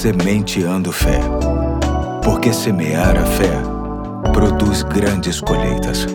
Sementeando Fé. Porque semear a fé produz grandes colheitas.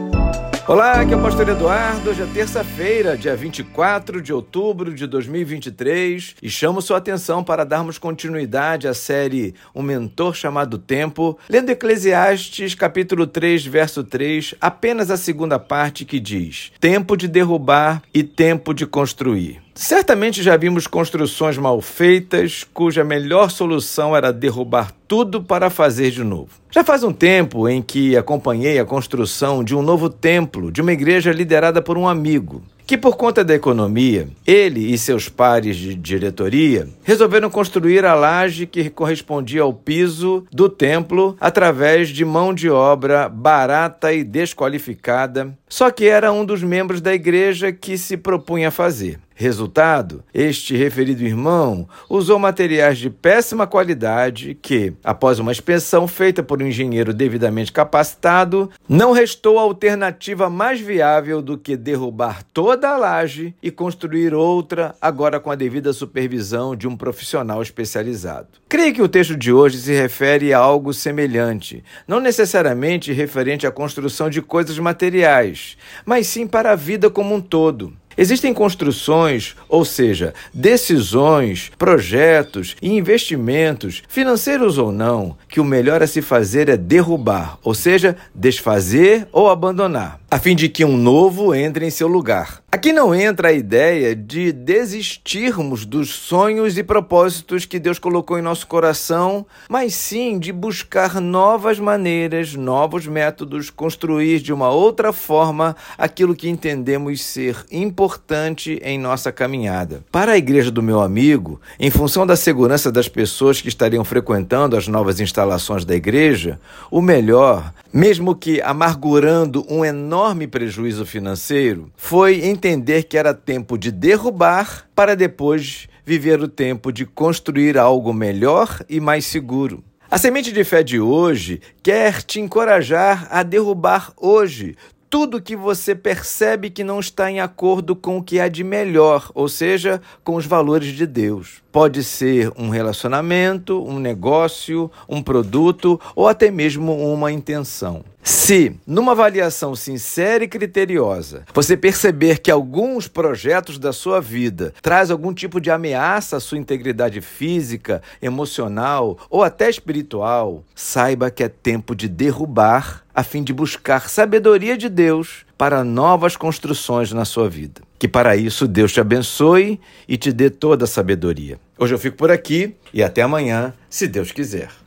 Olá, aqui é o Pastor Eduardo. Hoje é terça-feira, dia 24 de outubro de 2023, e chamo sua atenção para darmos continuidade à série Um Mentor Chamado Tempo, lendo Eclesiastes, capítulo 3, verso 3, apenas a segunda parte que diz: Tempo de derrubar e tempo de construir. Certamente já vimos construções mal feitas, cuja melhor solução era derrubar tudo para fazer de novo. Já faz um tempo em que acompanhei a construção de um novo templo de uma igreja liderada por um amigo que, por conta da economia, ele e seus pares de diretoria resolveram construir a laje que correspondia ao piso do templo através de mão de obra barata e desqualificada, só que era um dos membros da igreja que se propunha a fazer. Resultado: este referido irmão usou materiais de péssima qualidade que, após uma inspeção feita por um engenheiro devidamente capacitado, não restou alternativa mais viável do que derrubar toda a laje e construir outra, agora com a devida supervisão de um profissional especializado. Creio que o texto de hoje se refere a algo semelhante, não necessariamente referente à construção de coisas materiais, mas sim para a vida como um todo. Existem construções, ou seja, decisões, projetos e investimentos, financeiros ou não, que o melhor a se fazer é derrubar, ou seja, desfazer ou abandonar, a fim de que um novo entre em seu lugar. Aqui não entra a ideia de desistirmos dos sonhos e propósitos que Deus colocou em nosso coração, mas sim de buscar novas maneiras, novos métodos, construir de uma outra forma aquilo que entendemos ser importante em nossa caminhada. Para a igreja do meu amigo, em função da segurança das pessoas que estariam frequentando as novas instalações da igreja, o melhor, mesmo que amargurando um enorme prejuízo financeiro, foi entender que era tempo de derrubar para depois viver o tempo de construir algo melhor e mais seguro. A semente de fé de hoje quer te encorajar a derrubar hoje tudo que você percebe que não está em acordo com o que há de melhor, ou seja, com os valores de Deus. Pode ser um relacionamento, um negócio, um produto ou até mesmo uma intenção. Se, numa avaliação sincera e criteriosa, você perceber que alguns projetos da sua vida traz algum tipo de ameaça à sua integridade física, emocional ou até espiritual, saiba que é tempo de derrubar a fim de buscar sabedoria de Deus para novas construções na sua vida. Que para isso Deus te abençoe e te dê toda a sabedoria. Hoje eu fico por aqui e até amanhã, se Deus quiser.